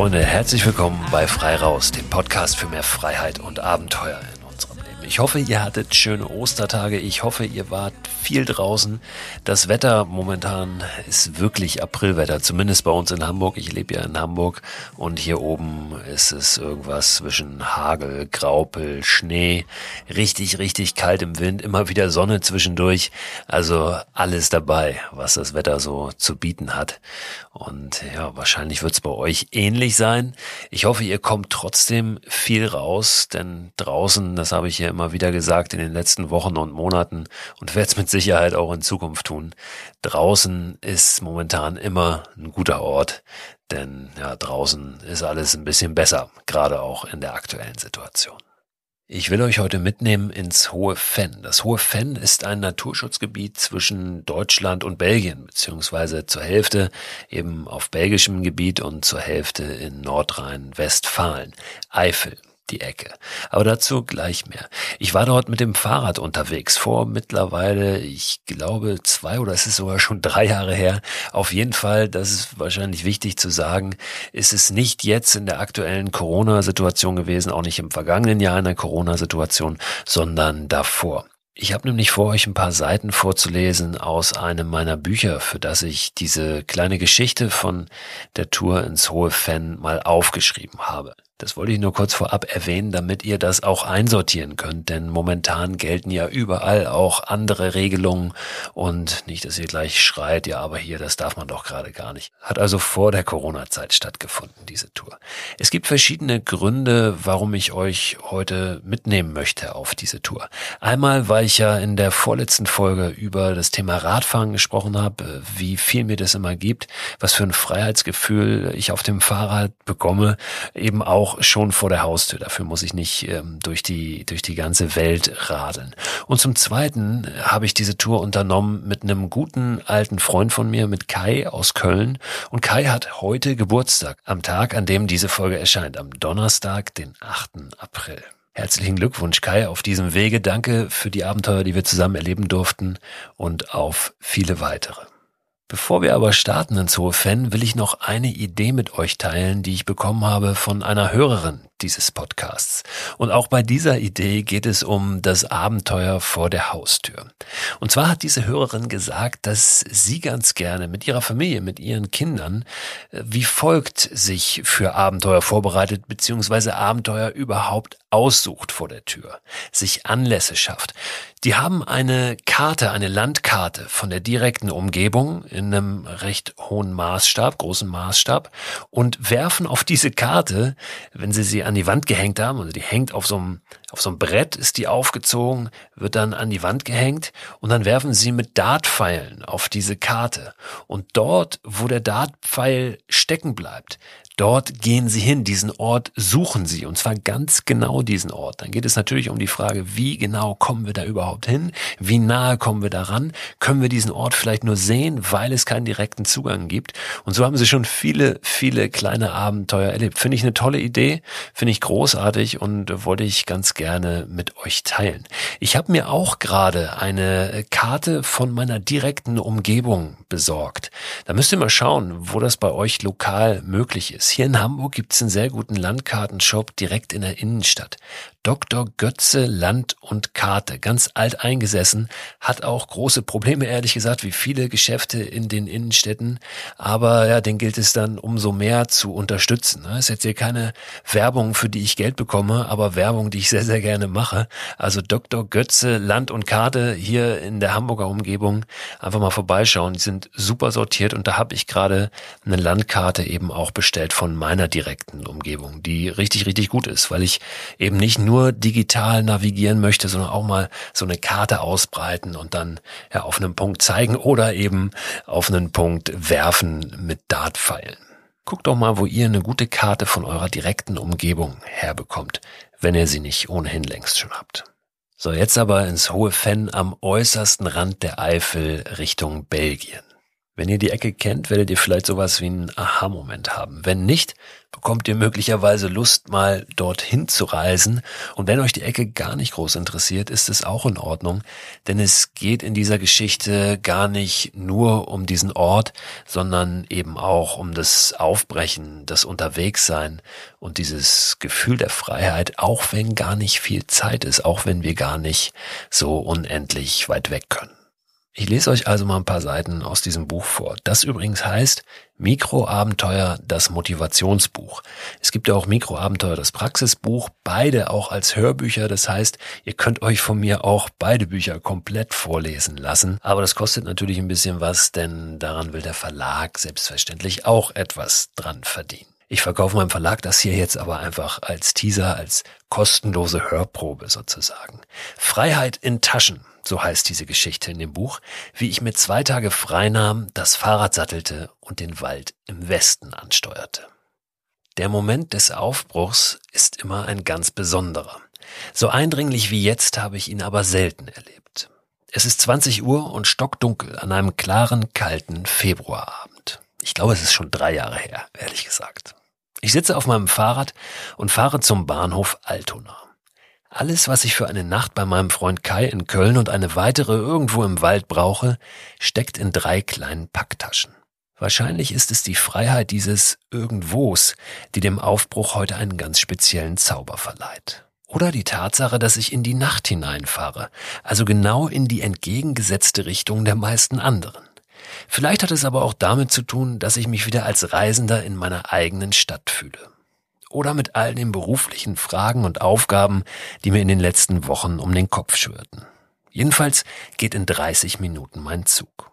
Freunde, herzlich willkommen bei Frei Raus, dem Podcast für mehr Freiheit und Abenteuer. Ich hoffe, ihr hattet schöne Ostertage. Ich hoffe, ihr wart viel draußen. Das Wetter momentan ist wirklich Aprilwetter, zumindest bei uns in Hamburg. Ich lebe ja in Hamburg und hier oben ist es irgendwas zwischen Hagel, Graupel, Schnee. Richtig, richtig kalt im Wind, immer wieder Sonne zwischendurch. Also alles dabei, was das Wetter so zu bieten hat. Und ja, wahrscheinlich wird es bei euch ähnlich sein. Ich hoffe, ihr kommt trotzdem viel raus, denn draußen, das habe ich ja immer immer wieder gesagt in den letzten Wochen und Monaten und werde es mit Sicherheit auch in Zukunft tun. Draußen ist momentan immer ein guter Ort, denn ja, draußen ist alles ein bisschen besser, gerade auch in der aktuellen Situation. Ich will euch heute mitnehmen ins Hohe Fenn. Das Hohe Fenn ist ein Naturschutzgebiet zwischen Deutschland und Belgien, beziehungsweise zur Hälfte eben auf belgischem Gebiet und zur Hälfte in Nordrhein-Westfalen, Eifel die Ecke. Aber dazu gleich mehr. Ich war dort mit dem Fahrrad unterwegs vor mittlerweile, ich glaube, zwei oder es ist sogar schon drei Jahre her. Auf jeden Fall, das ist wahrscheinlich wichtig zu sagen, ist es nicht jetzt in der aktuellen Corona-Situation gewesen, auch nicht im vergangenen Jahr in der Corona-Situation, sondern davor. Ich habe nämlich vor, euch ein paar Seiten vorzulesen aus einem meiner Bücher, für das ich diese kleine Geschichte von der Tour ins Hohe Fenn mal aufgeschrieben habe. Das wollte ich nur kurz vorab erwähnen, damit ihr das auch einsortieren könnt, denn momentan gelten ja überall auch andere Regelungen und nicht, dass ihr gleich schreit, ja, aber hier, das darf man doch gerade gar nicht. Hat also vor der Corona-Zeit stattgefunden, diese Tour. Es gibt verschiedene Gründe, warum ich euch heute mitnehmen möchte auf diese Tour. Einmal, weil ich ja in der vorletzten Folge über das Thema Radfahren gesprochen habe, wie viel mir das immer gibt, was für ein Freiheitsgefühl ich auf dem Fahrrad bekomme, eben auch auch schon vor der Haustür. Dafür muss ich nicht ähm, durch die durch die ganze Welt radeln. Und zum Zweiten habe ich diese Tour unternommen mit einem guten alten Freund von mir, mit Kai aus Köln. Und Kai hat heute Geburtstag, am Tag, an dem diese Folge erscheint, am Donnerstag, den 8. April. Herzlichen Glückwunsch, Kai, auf diesem Wege. Danke für die Abenteuer, die wir zusammen erleben durften und auf viele weitere. Bevor wir aber starten ins Hohe Fan, will ich noch eine Idee mit euch teilen, die ich bekommen habe von einer Hörerin, dieses Podcasts. Und auch bei dieser Idee geht es um das Abenteuer vor der Haustür. Und zwar hat diese Hörerin gesagt, dass sie ganz gerne mit ihrer Familie, mit ihren Kindern, äh, wie folgt sich für Abenteuer vorbereitet, beziehungsweise Abenteuer überhaupt aussucht vor der Tür, sich Anlässe schafft. Die haben eine Karte, eine Landkarte von der direkten Umgebung in einem recht hohen Maßstab, großen Maßstab und werfen auf diese Karte, wenn sie sie an die Wand gehängt haben, also die hängt auf so einem, auf so einem Brett, ist die aufgezogen, wird dann an die Wand gehängt und dann werfen sie mit Dartpfeilen auf diese Karte. Und dort, wo der Dartpfeil stecken bleibt, Dort gehen Sie hin, diesen Ort suchen Sie und zwar ganz genau diesen Ort. Dann geht es natürlich um die Frage, wie genau kommen wir da überhaupt hin? Wie nahe kommen wir daran? Können wir diesen Ort vielleicht nur sehen, weil es keinen direkten Zugang gibt? Und so haben Sie schon viele, viele kleine Abenteuer erlebt. Finde ich eine tolle Idee, finde ich großartig und wollte ich ganz gerne mit euch teilen. Ich habe mir auch gerade eine Karte von meiner direkten Umgebung besorgt. Da müsst ihr mal schauen, wo das bei euch lokal möglich ist. Hier in Hamburg gibt es einen sehr guten Landkartenshop direkt in der Innenstadt. Dr. Götze Land und Karte, ganz alt eingesessen, hat auch große Probleme, ehrlich gesagt, wie viele Geschäfte in den Innenstädten. Aber ja, den gilt es dann umso mehr zu unterstützen. Es ist jetzt hier keine Werbung, für die ich Geld bekomme, aber Werbung, die ich sehr, sehr gerne mache. Also Dr. Götze Land und Karte hier in der Hamburger Umgebung einfach mal vorbeischauen. Die sind super sortiert und da habe ich gerade eine Landkarte eben auch bestellt von meiner direkten Umgebung, die richtig, richtig gut ist, weil ich eben nicht nur nur digital navigieren möchte, sondern auch mal so eine Karte ausbreiten und dann ja, auf einen Punkt zeigen oder eben auf einen Punkt werfen mit Dartpfeilen. Guckt doch mal, wo ihr eine gute Karte von eurer direkten Umgebung herbekommt, wenn ihr sie nicht ohnehin längst schon habt. So, jetzt aber ins hohe Fenn am äußersten Rand der Eifel Richtung Belgien. Wenn ihr die Ecke kennt, werdet ihr vielleicht sowas wie einen Aha-Moment haben. Wenn nicht, bekommt ihr möglicherweise Lust, mal dorthin zu reisen. Und wenn euch die Ecke gar nicht groß interessiert, ist es auch in Ordnung, denn es geht in dieser Geschichte gar nicht nur um diesen Ort, sondern eben auch um das Aufbrechen, das Unterwegssein und dieses Gefühl der Freiheit, auch wenn gar nicht viel Zeit ist, auch wenn wir gar nicht so unendlich weit weg können. Ich lese euch also mal ein paar Seiten aus diesem Buch vor. Das übrigens heißt Mikroabenteuer, das Motivationsbuch. Es gibt ja auch Mikroabenteuer, das Praxisbuch, beide auch als Hörbücher. Das heißt, ihr könnt euch von mir auch beide Bücher komplett vorlesen lassen. Aber das kostet natürlich ein bisschen was, denn daran will der Verlag selbstverständlich auch etwas dran verdienen. Ich verkaufe meinem Verlag das hier jetzt aber einfach als Teaser, als kostenlose Hörprobe sozusagen. Freiheit in Taschen so heißt diese Geschichte in dem Buch, wie ich mir zwei Tage freinahm, das Fahrrad sattelte und den Wald im Westen ansteuerte. Der Moment des Aufbruchs ist immer ein ganz besonderer. So eindringlich wie jetzt habe ich ihn aber selten erlebt. Es ist 20 Uhr und stockdunkel an einem klaren, kalten Februarabend. Ich glaube, es ist schon drei Jahre her, ehrlich gesagt. Ich sitze auf meinem Fahrrad und fahre zum Bahnhof Altona. Alles, was ich für eine Nacht bei meinem Freund Kai in Köln und eine weitere irgendwo im Wald brauche, steckt in drei kleinen Packtaschen. Wahrscheinlich ist es die Freiheit dieses Irgendwos, die dem Aufbruch heute einen ganz speziellen Zauber verleiht. Oder die Tatsache, dass ich in die Nacht hineinfahre, also genau in die entgegengesetzte Richtung der meisten anderen. Vielleicht hat es aber auch damit zu tun, dass ich mich wieder als Reisender in meiner eigenen Stadt fühle oder mit all den beruflichen Fragen und Aufgaben, die mir in den letzten Wochen um den Kopf schwirrten. Jedenfalls geht in 30 Minuten mein Zug.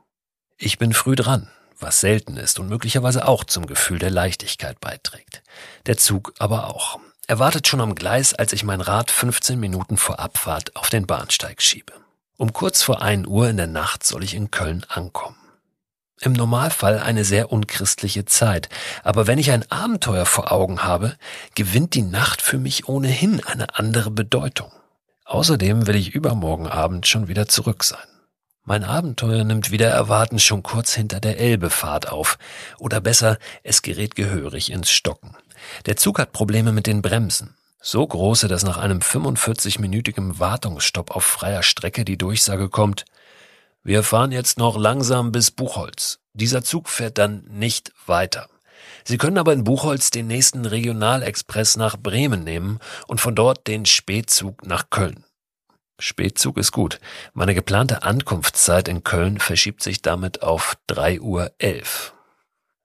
Ich bin früh dran, was selten ist und möglicherweise auch zum Gefühl der Leichtigkeit beiträgt. Der Zug aber auch. Er wartet schon am Gleis, als ich mein Rad 15 Minuten vor Abfahrt auf den Bahnsteig schiebe. Um kurz vor 1 Uhr in der Nacht soll ich in Köln ankommen. Im Normalfall eine sehr unchristliche Zeit, aber wenn ich ein Abenteuer vor Augen habe, gewinnt die Nacht für mich ohnehin eine andere Bedeutung. Außerdem will ich übermorgen Abend schon wieder zurück sein. Mein Abenteuer nimmt wieder erwarten schon kurz hinter der Elbefahrt auf, oder besser, es gerät gehörig ins Stocken. Der Zug hat Probleme mit den Bremsen. So große, dass nach einem 45-minütigen Wartungsstopp auf freier Strecke die Durchsage kommt, wir fahren jetzt noch langsam bis Buchholz. Dieser Zug fährt dann nicht weiter. Sie können aber in Buchholz den nächsten Regionalexpress nach Bremen nehmen und von dort den Spätzug nach Köln. Spätzug ist gut. Meine geplante Ankunftszeit in Köln verschiebt sich damit auf 3.11 Uhr.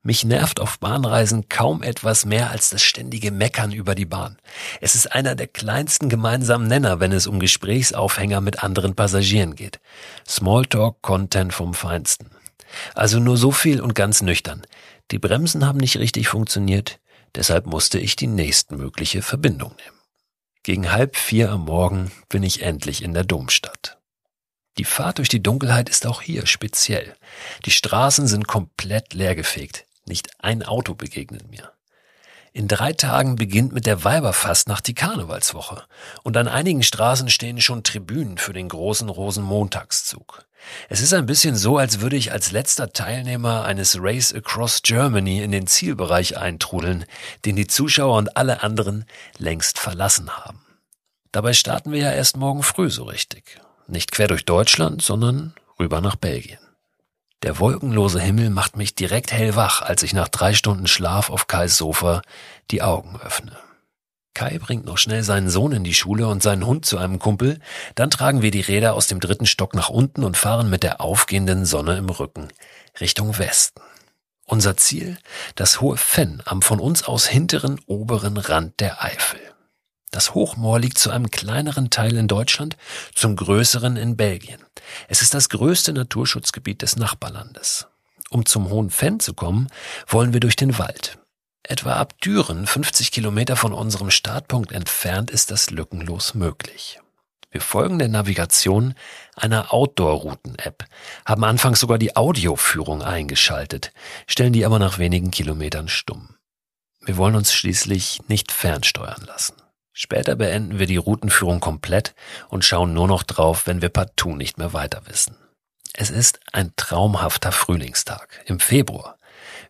Mich nervt auf Bahnreisen kaum etwas mehr als das ständige Meckern über die Bahn. Es ist einer der kleinsten gemeinsamen Nenner, wenn es um Gesprächsaufhänger mit anderen Passagieren geht. Smalltalk-Content vom Feinsten. Also nur so viel und ganz nüchtern. Die Bremsen haben nicht richtig funktioniert, deshalb musste ich die nächstmögliche Verbindung nehmen. Gegen halb vier am Morgen bin ich endlich in der Domstadt. Die Fahrt durch die Dunkelheit ist auch hier speziell. Die Straßen sind komplett leergefegt. Nicht ein Auto begegnet mir. In drei Tagen beginnt mit der Weiberfastnacht die Karnevalswoche und an einigen Straßen stehen schon Tribünen für den großen Rosenmontagszug. Es ist ein bisschen so, als würde ich als letzter Teilnehmer eines Race Across Germany in den Zielbereich eintrudeln, den die Zuschauer und alle anderen längst verlassen haben. Dabei starten wir ja erst morgen früh so richtig. Nicht quer durch Deutschland, sondern rüber nach Belgien. Der wolkenlose Himmel macht mich direkt hellwach, als ich nach drei Stunden Schlaf auf Kais Sofa die Augen öffne. Kai bringt noch schnell seinen Sohn in die Schule und seinen Hund zu einem Kumpel, dann tragen wir die Räder aus dem dritten Stock nach unten und fahren mit der aufgehenden Sonne im Rücken Richtung Westen. Unser Ziel? Das hohe Fenn am von uns aus hinteren oberen Rand der Eifel. Das Hochmoor liegt zu einem kleineren Teil in Deutschland, zum größeren in Belgien. Es ist das größte Naturschutzgebiet des Nachbarlandes. Um zum Hohen Fenn zu kommen, wollen wir durch den Wald. Etwa ab Düren, 50 Kilometer von unserem Startpunkt entfernt, ist das lückenlos möglich. Wir folgen der Navigation einer Outdoor-Routen-App, haben anfangs sogar die Audioführung eingeschaltet, stellen die aber nach wenigen Kilometern stumm. Wir wollen uns schließlich nicht fernsteuern lassen. Später beenden wir die Routenführung komplett und schauen nur noch drauf, wenn wir partout nicht mehr weiter wissen. Es ist ein traumhafter Frühlingstag im Februar.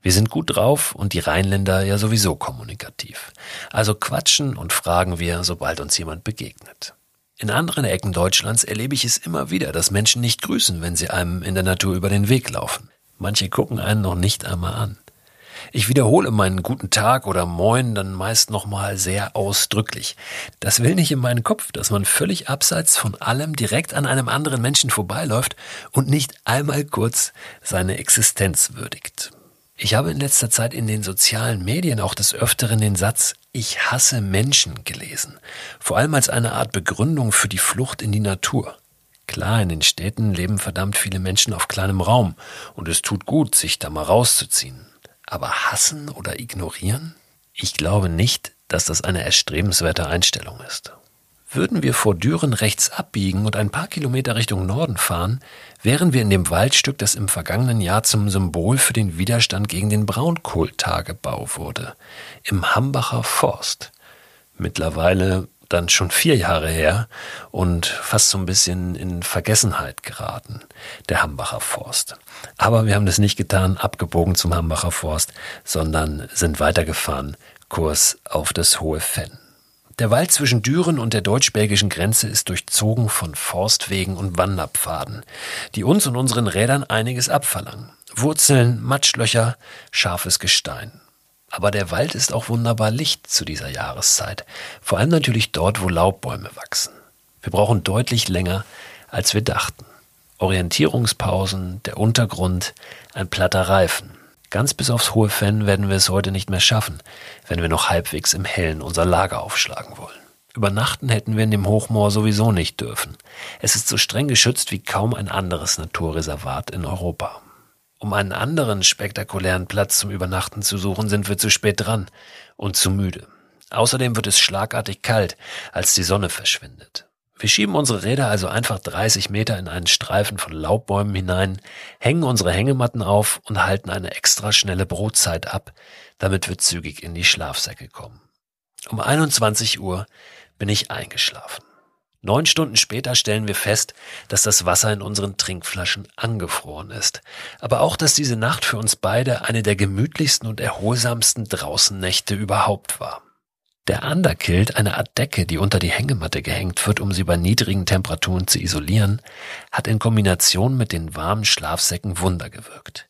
Wir sind gut drauf und die Rheinländer ja sowieso kommunikativ. Also quatschen und fragen wir, sobald uns jemand begegnet. In anderen Ecken Deutschlands erlebe ich es immer wieder, dass Menschen nicht grüßen, wenn sie einem in der Natur über den Weg laufen. Manche gucken einen noch nicht einmal an. Ich wiederhole meinen guten Tag oder Moin dann meist nochmal sehr ausdrücklich. Das will nicht in meinen Kopf, dass man völlig abseits von allem direkt an einem anderen Menschen vorbeiläuft und nicht einmal kurz seine Existenz würdigt. Ich habe in letzter Zeit in den sozialen Medien auch des Öfteren den Satz Ich hasse Menschen gelesen, vor allem als eine Art Begründung für die Flucht in die Natur. Klar, in den Städten leben verdammt viele Menschen auf kleinem Raum und es tut gut, sich da mal rauszuziehen. Aber hassen oder ignorieren? Ich glaube nicht, dass das eine erstrebenswerte Einstellung ist. Würden wir vor Düren rechts abbiegen und ein paar Kilometer Richtung Norden fahren, wären wir in dem Waldstück, das im vergangenen Jahr zum Symbol für den Widerstand gegen den Braunkohltagebau wurde, im Hambacher Forst. Mittlerweile dann schon vier Jahre her und fast so ein bisschen in Vergessenheit geraten, der Hambacher Forst. Aber wir haben das nicht getan, abgebogen zum Hambacher Forst, sondern sind weitergefahren, Kurs auf das Hohe Fenn. Der Wald zwischen Düren und der deutsch-belgischen Grenze ist durchzogen von Forstwegen und Wanderpfaden, die uns und unseren Rädern einiges abverlangen. Wurzeln, Matschlöcher, scharfes Gestein. Aber der Wald ist auch wunderbar licht zu dieser Jahreszeit, vor allem natürlich dort, wo Laubbäume wachsen. Wir brauchen deutlich länger, als wir dachten. Orientierungspausen, der Untergrund, ein platter Reifen. Ganz bis aufs hohe Fenn werden wir es heute nicht mehr schaffen, wenn wir noch halbwegs im Hellen unser Lager aufschlagen wollen. Übernachten hätten wir in dem Hochmoor sowieso nicht dürfen. Es ist so streng geschützt wie kaum ein anderes Naturreservat in Europa. Um einen anderen spektakulären Platz zum Übernachten zu suchen, sind wir zu spät dran und zu müde. Außerdem wird es schlagartig kalt, als die Sonne verschwindet. Wir schieben unsere Räder also einfach 30 Meter in einen Streifen von Laubbäumen hinein, hängen unsere Hängematten auf und halten eine extra schnelle Brotzeit ab, damit wir zügig in die Schlafsäcke kommen. Um 21 Uhr bin ich eingeschlafen. Neun Stunden später stellen wir fest, dass das Wasser in unseren Trinkflaschen angefroren ist. Aber auch, dass diese Nacht für uns beide eine der gemütlichsten und erholsamsten Draußennächte überhaupt war. Der Underkilt, eine Art Decke, die unter die Hängematte gehängt wird, um sie bei niedrigen Temperaturen zu isolieren, hat in Kombination mit den warmen Schlafsäcken Wunder gewirkt.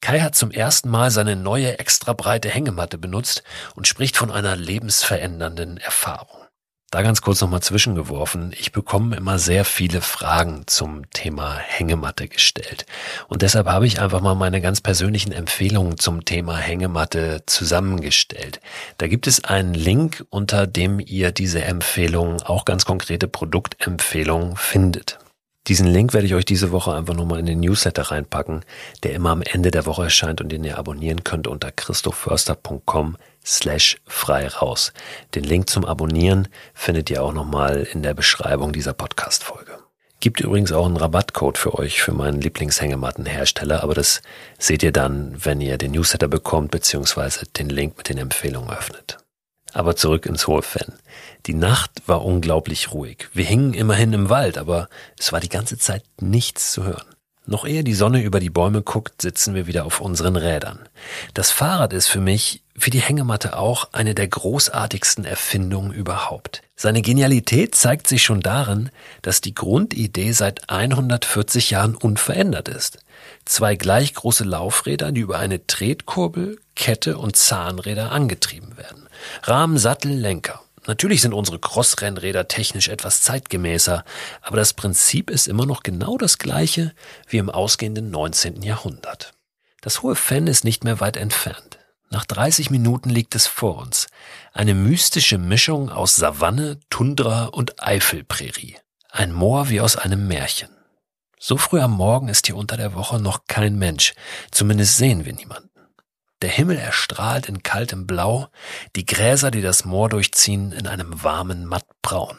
Kai hat zum ersten Mal seine neue extra breite Hängematte benutzt und spricht von einer lebensverändernden Erfahrung. Da ganz kurz nochmal zwischengeworfen. Ich bekomme immer sehr viele Fragen zum Thema Hängematte gestellt. Und deshalb habe ich einfach mal meine ganz persönlichen Empfehlungen zum Thema Hängematte zusammengestellt. Da gibt es einen Link, unter dem ihr diese Empfehlungen, auch ganz konkrete Produktempfehlungen findet. Diesen Link werde ich euch diese Woche einfach nochmal in den Newsletter reinpacken, der immer am Ende der Woche erscheint und den ihr abonnieren könnt unter christophförster.com slash frei raus. Den Link zum Abonnieren findet ihr auch nochmal in der Beschreibung dieser Podcast-Folge. Gibt übrigens auch einen Rabattcode für euch für meinen Lieblingshängemattenhersteller, aber das seht ihr dann, wenn ihr den Newsletter bekommt, beziehungsweise den Link mit den Empfehlungen öffnet. Aber zurück ins hohe Fan. Die Nacht war unglaublich ruhig. Wir hingen immerhin im Wald, aber es war die ganze Zeit nichts zu hören. Noch ehe die Sonne über die Bäume guckt, sitzen wir wieder auf unseren Rädern. Das Fahrrad ist für mich, wie die Hängematte auch, eine der großartigsten Erfindungen überhaupt. Seine Genialität zeigt sich schon darin, dass die Grundidee seit 140 Jahren unverändert ist. Zwei gleich große Laufräder, die über eine Tretkurbel, Kette und Zahnräder angetrieben werden. Rahmen, Sattel, Lenker. Natürlich sind unsere Crossrennräder technisch etwas zeitgemäßer, aber das Prinzip ist immer noch genau das gleiche wie im ausgehenden 19. Jahrhundert. Das hohe Fenn ist nicht mehr weit entfernt. Nach 30 Minuten liegt es vor uns. Eine mystische Mischung aus Savanne, Tundra und Eifelprärie. Ein Moor wie aus einem Märchen. So früh am Morgen ist hier unter der Woche noch kein Mensch. Zumindest sehen wir niemanden. Der Himmel erstrahlt in kaltem Blau, die Gräser, die das Moor durchziehen, in einem warmen Mattbraun.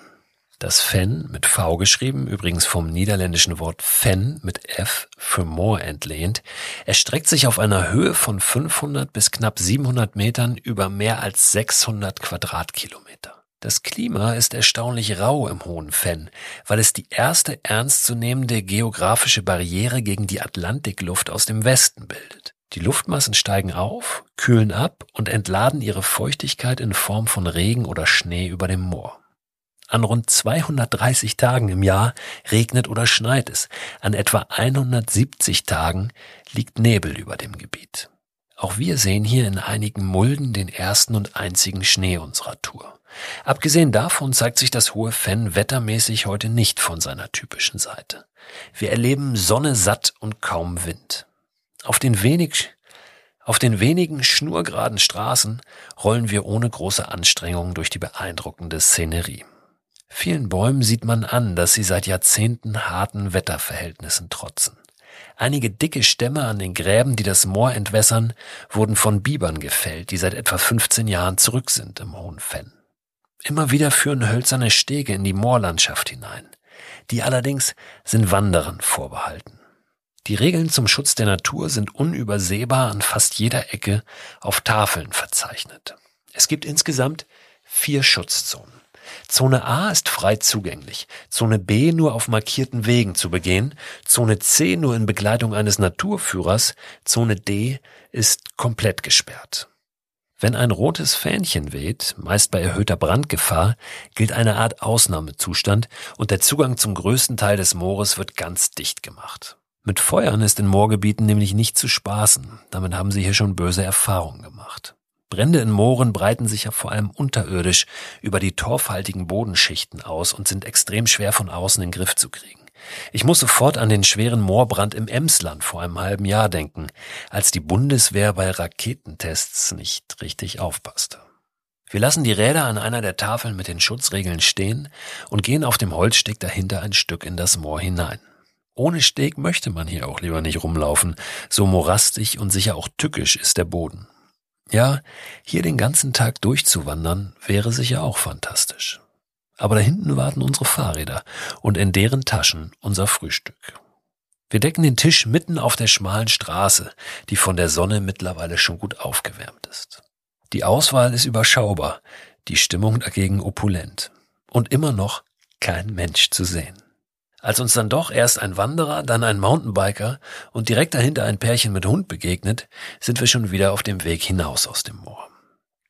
Das Fen mit V geschrieben, übrigens vom niederländischen Wort Fen mit F für Moor entlehnt, erstreckt sich auf einer Höhe von 500 bis knapp 700 Metern über mehr als 600 Quadratkilometer. Das Klima ist erstaunlich rau im Hohen Fenn, weil es die erste ernstzunehmende geografische Barriere gegen die Atlantikluft aus dem Westen bildet. Die Luftmassen steigen auf, kühlen ab und entladen ihre Feuchtigkeit in Form von Regen oder Schnee über dem Moor. An rund 230 Tagen im Jahr regnet oder schneit es. An etwa 170 Tagen liegt Nebel über dem Gebiet. Auch wir sehen hier in einigen Mulden den ersten und einzigen Schnee unserer Tour. Abgesehen davon zeigt sich das hohe Fenn wettermäßig heute nicht von seiner typischen Seite. Wir erleben Sonne satt und kaum Wind. Auf den wenig auf den wenigen schnurgeraden Straßen rollen wir ohne große Anstrengung durch die beeindruckende Szenerie. Vielen Bäumen sieht man an, dass sie seit Jahrzehnten harten Wetterverhältnissen trotzen. Einige dicke Stämme an den Gräben, die das Moor entwässern, wurden von Bibern gefällt, die seit etwa 15 Jahren zurück sind im Hohen Fenn. Immer wieder führen hölzerne Stege in die Moorlandschaft hinein. Die allerdings sind Wanderern vorbehalten. Die Regeln zum Schutz der Natur sind unübersehbar an fast jeder Ecke auf Tafeln verzeichnet. Es gibt insgesamt vier Schutzzonen. Zone A ist frei zugänglich, Zone B nur auf markierten Wegen zu begehen, Zone C nur in Begleitung eines Naturführers, Zone D ist komplett gesperrt. Wenn ein rotes Fähnchen weht, meist bei erhöhter Brandgefahr, gilt eine Art Ausnahmezustand und der Zugang zum größten Teil des Moores wird ganz dicht gemacht. Mit Feuern ist in Moorgebieten nämlich nicht zu spaßen, damit haben sie hier schon böse Erfahrungen gemacht. Brände in Mooren breiten sich ja vor allem unterirdisch über die torfhaltigen Bodenschichten aus und sind extrem schwer von außen in den Griff zu kriegen. Ich muss sofort an den schweren Moorbrand im Emsland vor einem halben Jahr denken, als die Bundeswehr bei Raketentests nicht richtig aufpasste. Wir lassen die Räder an einer der Tafeln mit den Schutzregeln stehen und gehen auf dem Holzsteg dahinter ein Stück in das Moor hinein. Ohne Steg möchte man hier auch lieber nicht rumlaufen, so morastig und sicher auch tückisch ist der Boden. Ja, hier den ganzen Tag durchzuwandern wäre sicher auch fantastisch. Aber da hinten warten unsere Fahrräder und in deren Taschen unser Frühstück. Wir decken den Tisch mitten auf der schmalen Straße, die von der Sonne mittlerweile schon gut aufgewärmt ist. Die Auswahl ist überschaubar, die Stimmung dagegen opulent und immer noch kein Mensch zu sehen. Als uns dann doch erst ein Wanderer, dann ein Mountainbiker und direkt dahinter ein Pärchen mit Hund begegnet, sind wir schon wieder auf dem Weg hinaus aus dem Moor.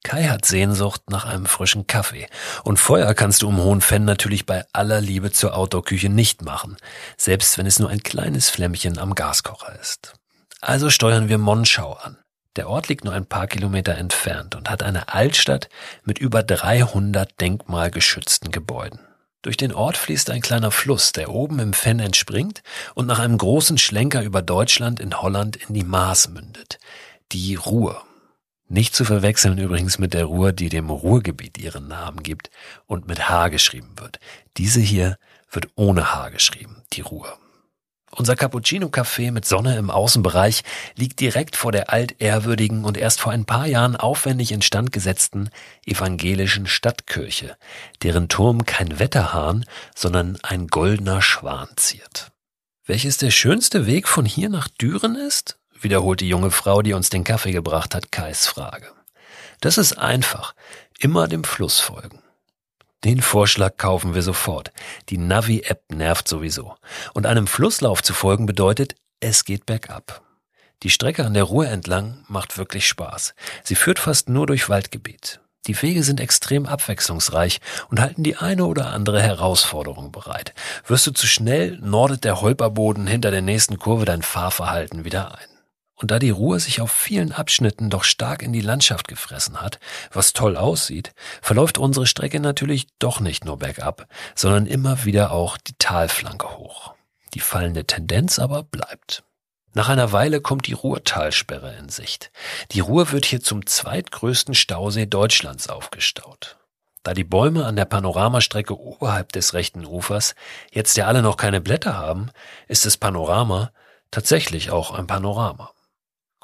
Kai hat Sehnsucht nach einem frischen Kaffee. Und Feuer kannst du um Hohen Fenn natürlich bei aller Liebe zur Outdoor-Küche nicht machen, selbst wenn es nur ein kleines Flämmchen am Gaskocher ist. Also steuern wir Monschau an. Der Ort liegt nur ein paar Kilometer entfernt und hat eine Altstadt mit über 300 denkmalgeschützten Gebäuden. Durch den Ort fließt ein kleiner Fluss, der oben im Fenn entspringt und nach einem großen Schlenker über Deutschland in Holland in die Maas mündet. Die Ruhr. Nicht zu verwechseln übrigens mit der Ruhr, die dem Ruhrgebiet ihren Namen gibt und mit H geschrieben wird. Diese hier wird ohne H geschrieben, die Ruhr. Unser Cappuccino-Café mit Sonne im Außenbereich liegt direkt vor der altehrwürdigen und erst vor ein paar Jahren aufwendig instand gesetzten evangelischen Stadtkirche, deren Turm kein Wetterhahn, sondern ein goldener Schwan ziert. Welches der schönste Weg von hier nach Düren ist? wiederholt die junge Frau, die uns den Kaffee gebracht hat, Kais Frage. Das ist einfach. Immer dem Fluss folgen. Den Vorschlag kaufen wir sofort. Die Navi-App nervt sowieso. Und einem Flusslauf zu folgen bedeutet, es geht bergab. Die Strecke an der Ruhr entlang macht wirklich Spaß. Sie führt fast nur durch Waldgebiet. Die Wege sind extrem abwechslungsreich und halten die eine oder andere Herausforderung bereit. Wirst du zu schnell, nordet der Holperboden hinter der nächsten Kurve dein Fahrverhalten wieder ein. Und da die Ruhr sich auf vielen Abschnitten doch stark in die Landschaft gefressen hat, was toll aussieht, verläuft unsere Strecke natürlich doch nicht nur bergab, sondern immer wieder auch die Talflanke hoch. Die fallende Tendenz aber bleibt. Nach einer Weile kommt die Ruhrtalsperre in Sicht. Die Ruhr wird hier zum zweitgrößten Stausee Deutschlands aufgestaut. Da die Bäume an der Panoramastrecke oberhalb des rechten Ufers jetzt ja alle noch keine Blätter haben, ist das Panorama tatsächlich auch ein Panorama.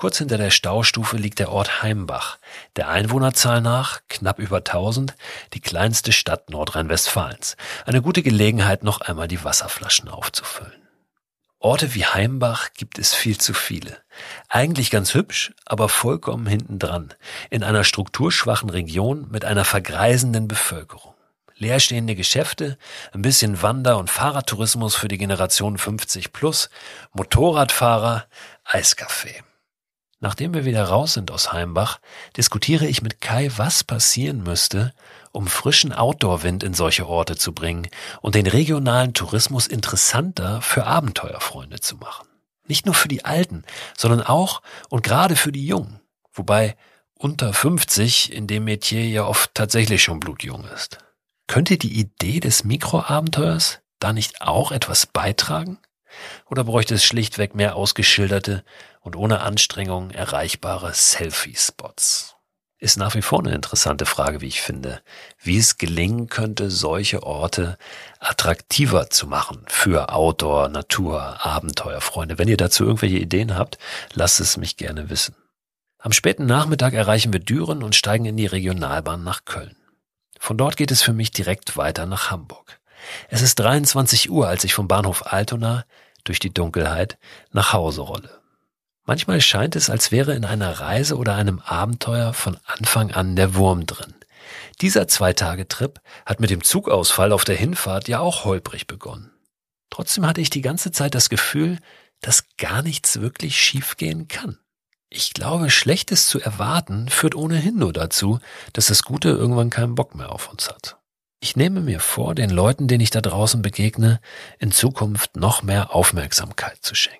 Kurz hinter der Staustufe liegt der Ort Heimbach, der Einwohnerzahl nach knapp über 1000, die kleinste Stadt Nordrhein-Westfalens. Eine gute Gelegenheit, noch einmal die Wasserflaschen aufzufüllen. Orte wie Heimbach gibt es viel zu viele. Eigentlich ganz hübsch, aber vollkommen hintendran, in einer strukturschwachen Region mit einer vergreisenden Bevölkerung. Leerstehende Geschäfte, ein bisschen Wander- und Fahrradtourismus für die Generation 50 plus, Motorradfahrer, Eiscafé. Nachdem wir wieder raus sind aus Heimbach, diskutiere ich mit Kai, was passieren müsste, um frischen Outdoor-Wind in solche Orte zu bringen und den regionalen Tourismus interessanter für Abenteuerfreunde zu machen. Nicht nur für die Alten, sondern auch und gerade für die Jungen. Wobei unter 50 in dem Metier ja oft tatsächlich schon blutjung ist. Könnte die Idee des Mikroabenteuers da nicht auch etwas beitragen? Oder bräuchte es schlichtweg mehr ausgeschilderte und ohne Anstrengung erreichbare Selfie-Spots? Ist nach wie vor eine interessante Frage, wie ich finde, wie es gelingen könnte, solche Orte attraktiver zu machen für Outdoor, Natur, Abenteuerfreunde. Wenn ihr dazu irgendwelche Ideen habt, lasst es mich gerne wissen. Am späten Nachmittag erreichen wir Düren und steigen in die Regionalbahn nach Köln. Von dort geht es für mich direkt weiter nach Hamburg. Es ist 23 Uhr, als ich vom Bahnhof Altona durch die Dunkelheit nach Hause rolle. Manchmal scheint es, als wäre in einer Reise oder einem Abenteuer von Anfang an der Wurm drin. Dieser Zwei-Tage-Trip hat mit dem Zugausfall auf der Hinfahrt ja auch holprig begonnen. Trotzdem hatte ich die ganze Zeit das Gefühl, dass gar nichts wirklich schiefgehen kann. Ich glaube, Schlechtes zu erwarten führt ohnehin nur dazu, dass das Gute irgendwann keinen Bock mehr auf uns hat. Ich nehme mir vor, den Leuten, denen ich da draußen begegne, in Zukunft noch mehr Aufmerksamkeit zu schenken.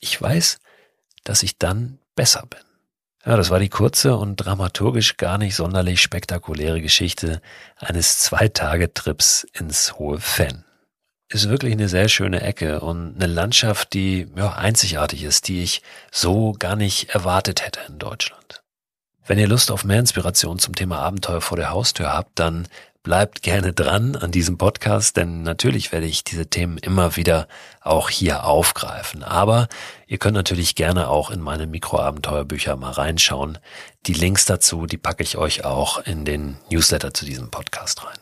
Ich weiß, dass ich dann besser bin. Ja, das war die kurze und dramaturgisch gar nicht sonderlich spektakuläre Geschichte eines Zwei-Tage-Trips ins Hohe Fenn. Ist wirklich eine sehr schöne Ecke und eine Landschaft, die ja, einzigartig ist, die ich so gar nicht erwartet hätte in Deutschland. Wenn ihr Lust auf mehr Inspiration zum Thema Abenteuer vor der Haustür habt, dann Bleibt gerne dran an diesem Podcast, denn natürlich werde ich diese Themen immer wieder auch hier aufgreifen. Aber ihr könnt natürlich gerne auch in meine Mikroabenteuerbücher mal reinschauen. Die Links dazu, die packe ich euch auch in den Newsletter zu diesem Podcast rein.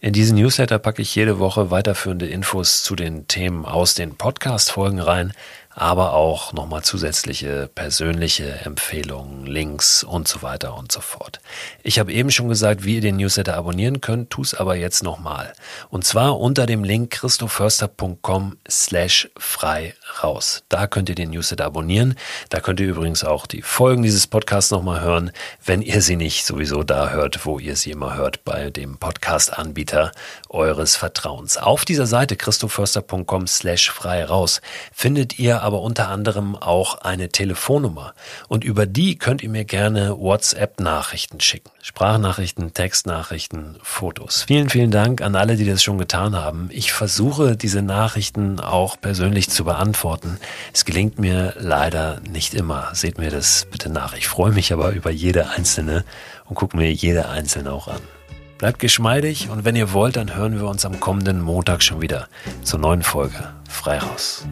In diesen Newsletter packe ich jede Woche weiterführende Infos zu den Themen aus den Podcast-Folgen rein, aber auch nochmal zusätzliche persönliche Empfehlungen, Links und so weiter und so fort. Ich habe eben schon gesagt, wie ihr den Newsletter abonnieren könnt, tu es aber jetzt nochmal. Und zwar unter dem Link christoförster.com slash frei raus. Da könnt ihr den Newsletter abonnieren. Da könnt ihr übrigens auch die Folgen dieses Podcasts nochmal hören, wenn ihr sie nicht sowieso da hört, wo ihr sie immer hört, bei dem Podcast-Anbieter eures Vertrauens. Auf dieser Seite christoförster.com slash frei raus findet ihr aber unter anderem auch eine Telefonnummer. Und über die könnt ihr mir gerne WhatsApp-Nachrichten schicken. Sprachnachrichten, Textnachrichten, Fotos. Vielen, vielen Dank an alle, die das schon getan haben. Ich versuche diese Nachrichten auch persönlich zu beantworten. Es gelingt mir leider nicht immer. Seht mir das bitte nach. Ich freue mich aber über jede einzelne und gucke mir jede einzelne auch an. Bleibt geschmeidig und wenn ihr wollt, dann hören wir uns am kommenden Montag schon wieder zur neuen Folge. Frei raus.